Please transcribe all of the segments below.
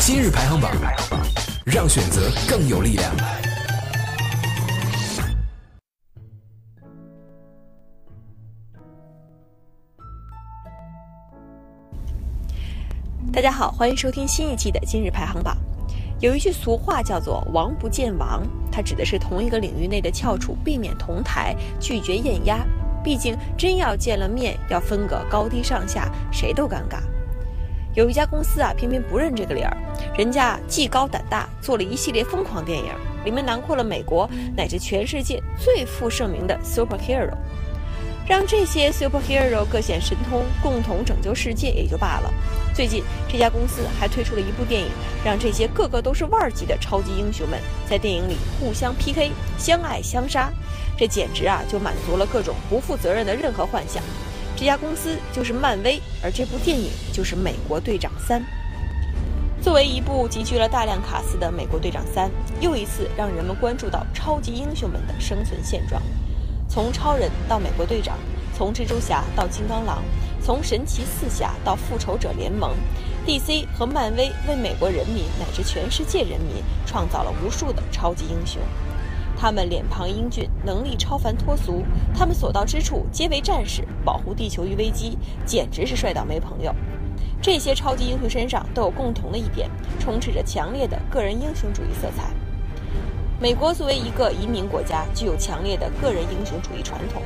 今日排行榜，让选择更有力量。大家好，欢迎收听新一期的今日排行榜。有一句俗话叫做“王不见王”，它指的是同一个领域内的翘楚避免同台，拒绝艳压。毕竟真要见了面，要分个高低上下，谁都尴尬。有一家公司啊，偏偏不认这个理儿，人家技高胆大，做了一系列疯狂电影，里面囊括了美国乃至全世界最负盛名的 superhero，让这些 superhero 各显神通，共同拯救世界也就罢了。最近这家公司还推出了一部电影，让这些个个都是腕儿级的超级英雄们在电影里互相 PK，相爱相杀，这简直啊就满足了各种不负责任的任何幻想。这家公司就是漫威，而这部电影就是《美国队长三》。作为一部集聚了大量卡司的《美国队长三》，又一次让人们关注到超级英雄们的生存现状。从超人到美国队长，从蜘蛛侠到金刚狼，从神奇四侠到复仇者联盟，DC 和漫威为美国人民乃至全世界人民创造了无数的超级英雄。他们脸庞英俊，能力超凡脱俗，他们所到之处皆为战士，保护地球于危机，简直是帅到没朋友。这些超级英雄身上都有共同的一点，充斥着强烈的个人英雄主义色彩。美国作为一个移民国家，具有强烈的个人英雄主义传统，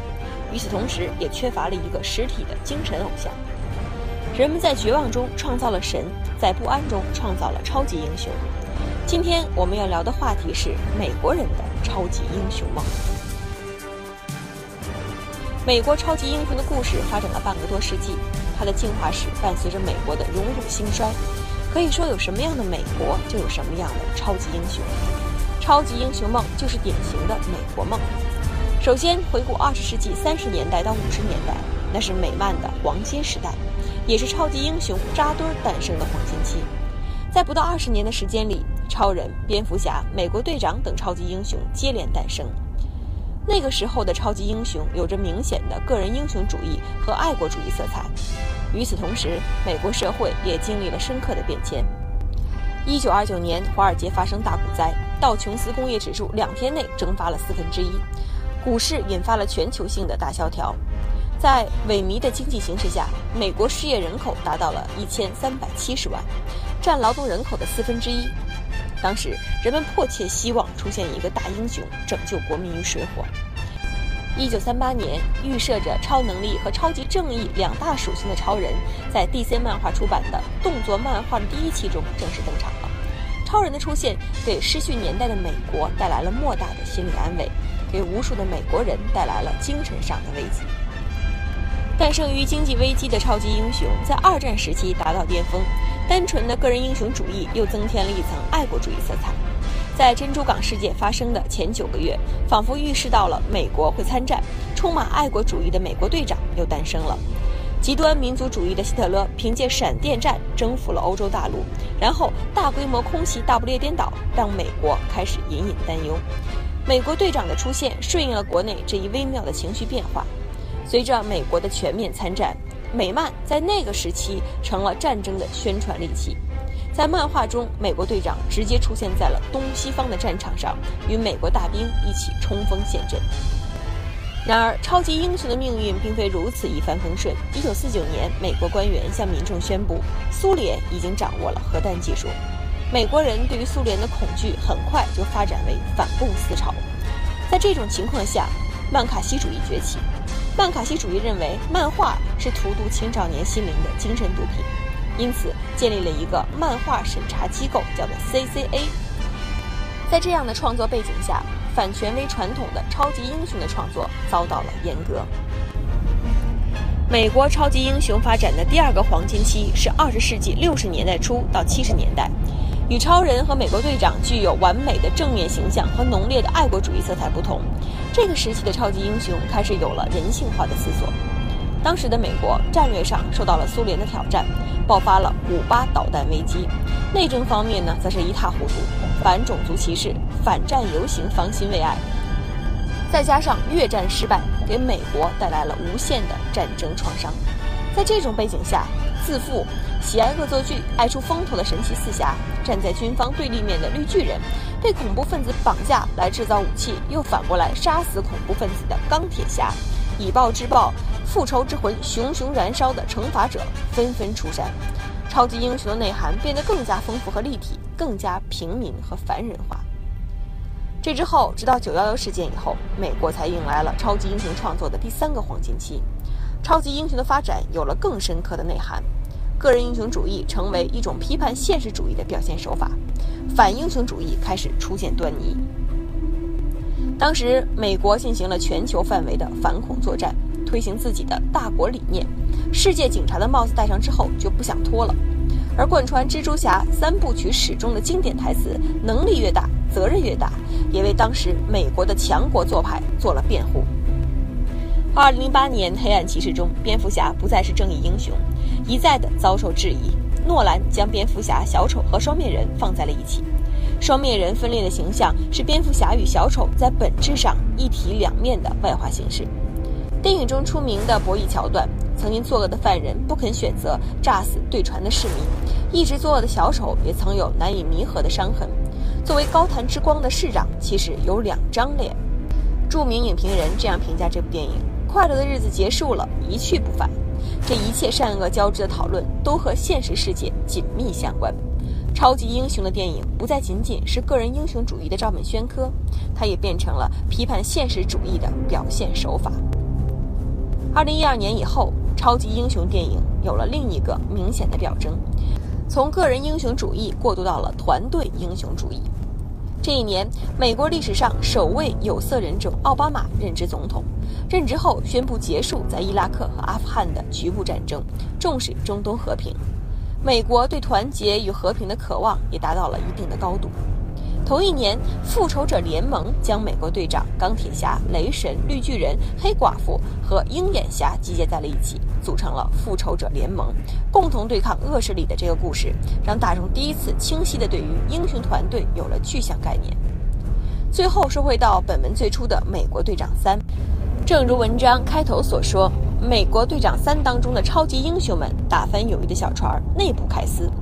与此同时，也缺乏了一个实体的精神偶像。人们在绝望中创造了神，在不安中创造了超级英雄。今天我们要聊的话题是美国人的超级英雄梦。美国超级英雄的故事发展了半个多世纪，它的进化史伴随着美国的荣辱兴衰。可以说，有什么样的美国，就有什么样的超级英雄。超级英雄梦就是典型的美国梦。首先，回顾二十世纪三十年代到五十年代，那是美漫的黄金时代，也是超级英雄扎堆诞生的黄金期。在不到二十年的时间里，超人、蝙蝠侠、美国队长等超级英雄接连诞生。那个时候的超级英雄有着明显的个人英雄主义和爱国主义色彩。与此同时，美国社会也经历了深刻的变迁。一九二九年，华尔街发生大股灾，道琼斯工业指数两天内蒸发了四分之一，股市引发了全球性的大萧条。在萎靡的经济形势下，美国失业人口达到了一千三百七十万，占劳动人口的四分之一。当时人们迫切希望出现一个大英雄，拯救国民于水火。一九三八年，预设着超能力和超级正义两大属性的超人，在 DC 漫画出版的动作漫画的第一期中正式登场了。超人的出现给失去年代的美国带来了莫大的心理安慰，给无数的美国人带来了精神上的慰藉。诞生于经济危机的超级英雄，在二战时期达到巅峰。单纯的个人英雄主义又增添了一层爱国主义色彩。在珍珠港事件发生的前九个月，仿佛预示到了美国会参战，充满爱国主义的美国队长又诞生了。极端民族主义的希特勒凭借闪电战征服了欧洲大陆，然后大规模空袭大不列颠岛，让美国开始隐隐担忧。美国队长的出现顺应了国内这一微妙的情绪变化。随着美国的全面参战，美漫在那个时期成了战争的宣传利器。在漫画中，美国队长直接出现在了东西方的战场上，与美国大兵一起冲锋陷阵。然而，超级英雄的命运并非如此一帆风顺。一九四九年，美国官员向民众宣布，苏联已经掌握了核弹技术。美国人对于苏联的恐惧很快就发展为反共思潮。在这种情况下，曼卡锡主义崛起。曼卡锡主义认为，漫画是荼毒青少年心灵的精神毒品，因此建立了一个漫画审查机构，叫做 CCA。在这样的创作背景下，反权威传统的超级英雄的创作遭到了阉割。美国超级英雄发展的第二个黄金期是二十世纪六十年代初到七十年代。与超人和美国队长具有完美的正面形象和浓烈的爱国主义色彩不同，这个时期的超级英雄开始有了人性化的思索。当时的美国战略上受到了苏联的挑战，爆发了古巴导弹危机；内政方面呢，则是一塌糊涂，反种族歧视、反战游行方兴未艾，再加上越战失败，给美国带来了无限的战争创伤。在这种背景下，自负、喜爱恶作剧、爱出风头的神奇四侠，站在军方对立面的绿巨人，被恐怖分子绑架来制造武器，又反过来杀死恐怖分子的钢铁侠，以暴制暴、复仇之魂熊熊燃烧的惩罚者纷纷出山。超级英雄的内涵变得更加丰富和立体，更加平民和凡人化。这之后，直到九幺幺事件以后，美国才迎来了超级英雄创作的第三个黄金期。超级英雄的发展有了更深刻的内涵，个人英雄主义成为一种批判现实主义的表现手法，反英雄主义开始出现端倪。当时，美国进行了全球范围的反恐作战，推行自己的大国理念。世界警察的帽子戴上之后就不想脱了，而贯穿蜘蛛侠三部曲始终的经典台词“能力越大，责任越大”，也为当时美国的强国做派做了辩护。二零零八年黑暗骑士中，蝙蝠侠不再是正义英雄，一再的遭受质疑。诺兰将蝙蝠侠、小丑和双面人放在了一起，双面人分裂的形象是蝙蝠侠与小丑在本质上一体两面的外化形式。电影中出名的博弈桥段。曾经作恶的犯人不肯选择炸死对船的市民，一直作恶的小丑也曾有难以弥合的伤痕。作为高谈之光的市长，其实有两张脸。著名影评人这样评价这部电影：快乐的日子结束了，一去不返。这一切善恶交织的讨论，都和现实世界紧密相关。超级英雄的电影不再仅仅是个人英雄主义的照本宣科，它也变成了批判现实主义的表现手法。二零一二年以后。超级英雄电影有了另一个明显的表征，从个人英雄主义过渡到了团队英雄主义。这一年，美国历史上首位有色人种奥巴马任职总统，任职后宣布结束在伊拉克和阿富汗的局部战争，重视中东和平。美国对团结与和平的渴望也达到了一定的高度。同一年，复仇者联盟将美国队长、钢铁侠、雷神、绿巨人、黑寡妇和鹰眼侠集结在了一起，组成了复仇者联盟，共同对抗恶势力的这个故事，让大众第一次清晰地对于英雄团队有了具象概念。最后说回到本文最初的美国队长三，正如文章开头所说，美国队长三当中的超级英雄们打翻友谊的小船内部开撕，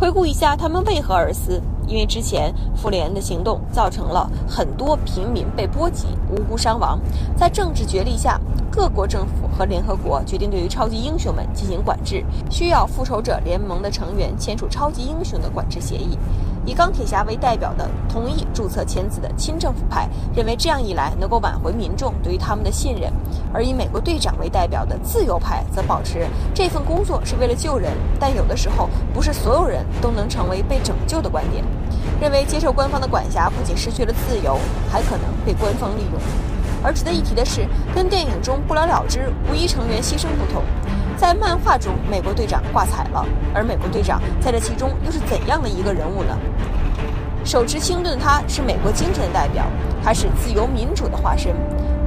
回顾一下他们为何而撕。因为之前复联的行动造成了很多平民被波及、无辜伤亡，在政治角力下，各国政府和联合国决定对于超级英雄们进行管制，需要复仇者联盟的成员签署超级英雄的管制协议。以钢铁侠为代表的同意注册签字的亲政府派认为这样一来能够挽回民众对于他们的信任，而以美国队长为代表的自由派则保持这份工作是为了救人，但有的时候不是所有人都能成为被拯救的观点，认为接受官方的管辖不仅失去了自由，还可能被官方利用。而值得一提的是，跟电影中不了了之、无一成员牺牲不同。在漫画中，美国队长挂彩了，而美国队长在这其中又是怎样的一个人物呢？手持轻盾，他是美国精神的代表，他是自由民主的化身。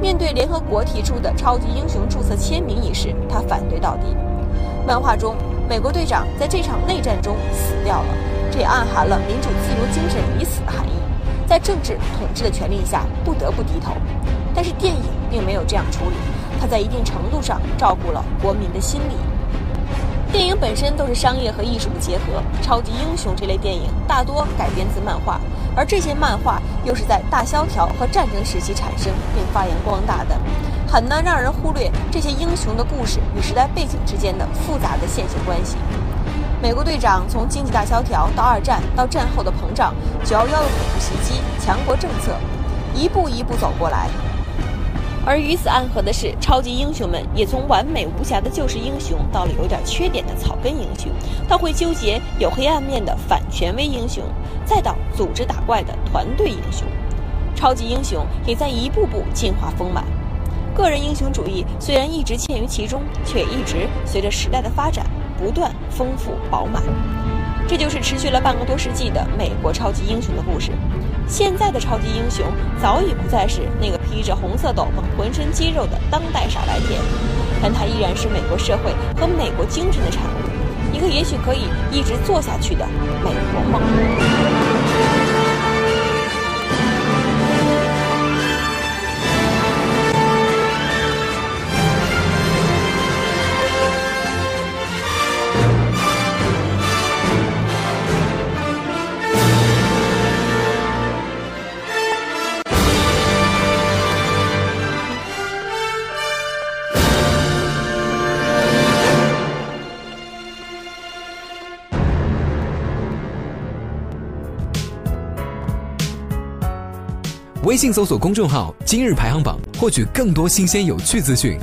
面对联合国提出的超级英雄注册签名仪式，他反对到底。漫画中，美国队长在这场内战中死掉了，这也暗含了民主自由精神已死的含义，在政治统治的权力下不得不低头。但是电影并没有这样处理。他在一定程度上照顾了国民的心理。电影本身都是商业和艺术的结合，超级英雄这类电影大多改编自漫画，而这些漫画又是在大萧条和战争时期产生并发扬光大的，很难让人忽略这些英雄的故事与时代背景之间的复杂的线性关系。美国队长从经济大萧条到二战到战后的膨胀，九幺幺的恐怖袭击，强国政策，一步一步走过来。而与此暗合的是，超级英雄们也从完美无瑕的救世英雄，到了有点缺点的草根英雄，到会纠结有黑暗面的反权威英雄，再到组织打怪的团队英雄。超级英雄也在一步步进化丰满。个人英雄主义虽然一直嵌于其中，却一直随着时代的发展不断丰富饱满。这就是持续了半个多世纪的美国超级英雄的故事。现在的超级英雄早已不再是那个披着红色斗篷、浑身肌肉的当代傻白甜，但他依然是美国社会和美国精神的产物，一个也许可以一直做下去的美国梦。微信搜索公众号“今日排行榜”，获取更多新鲜有趣资讯。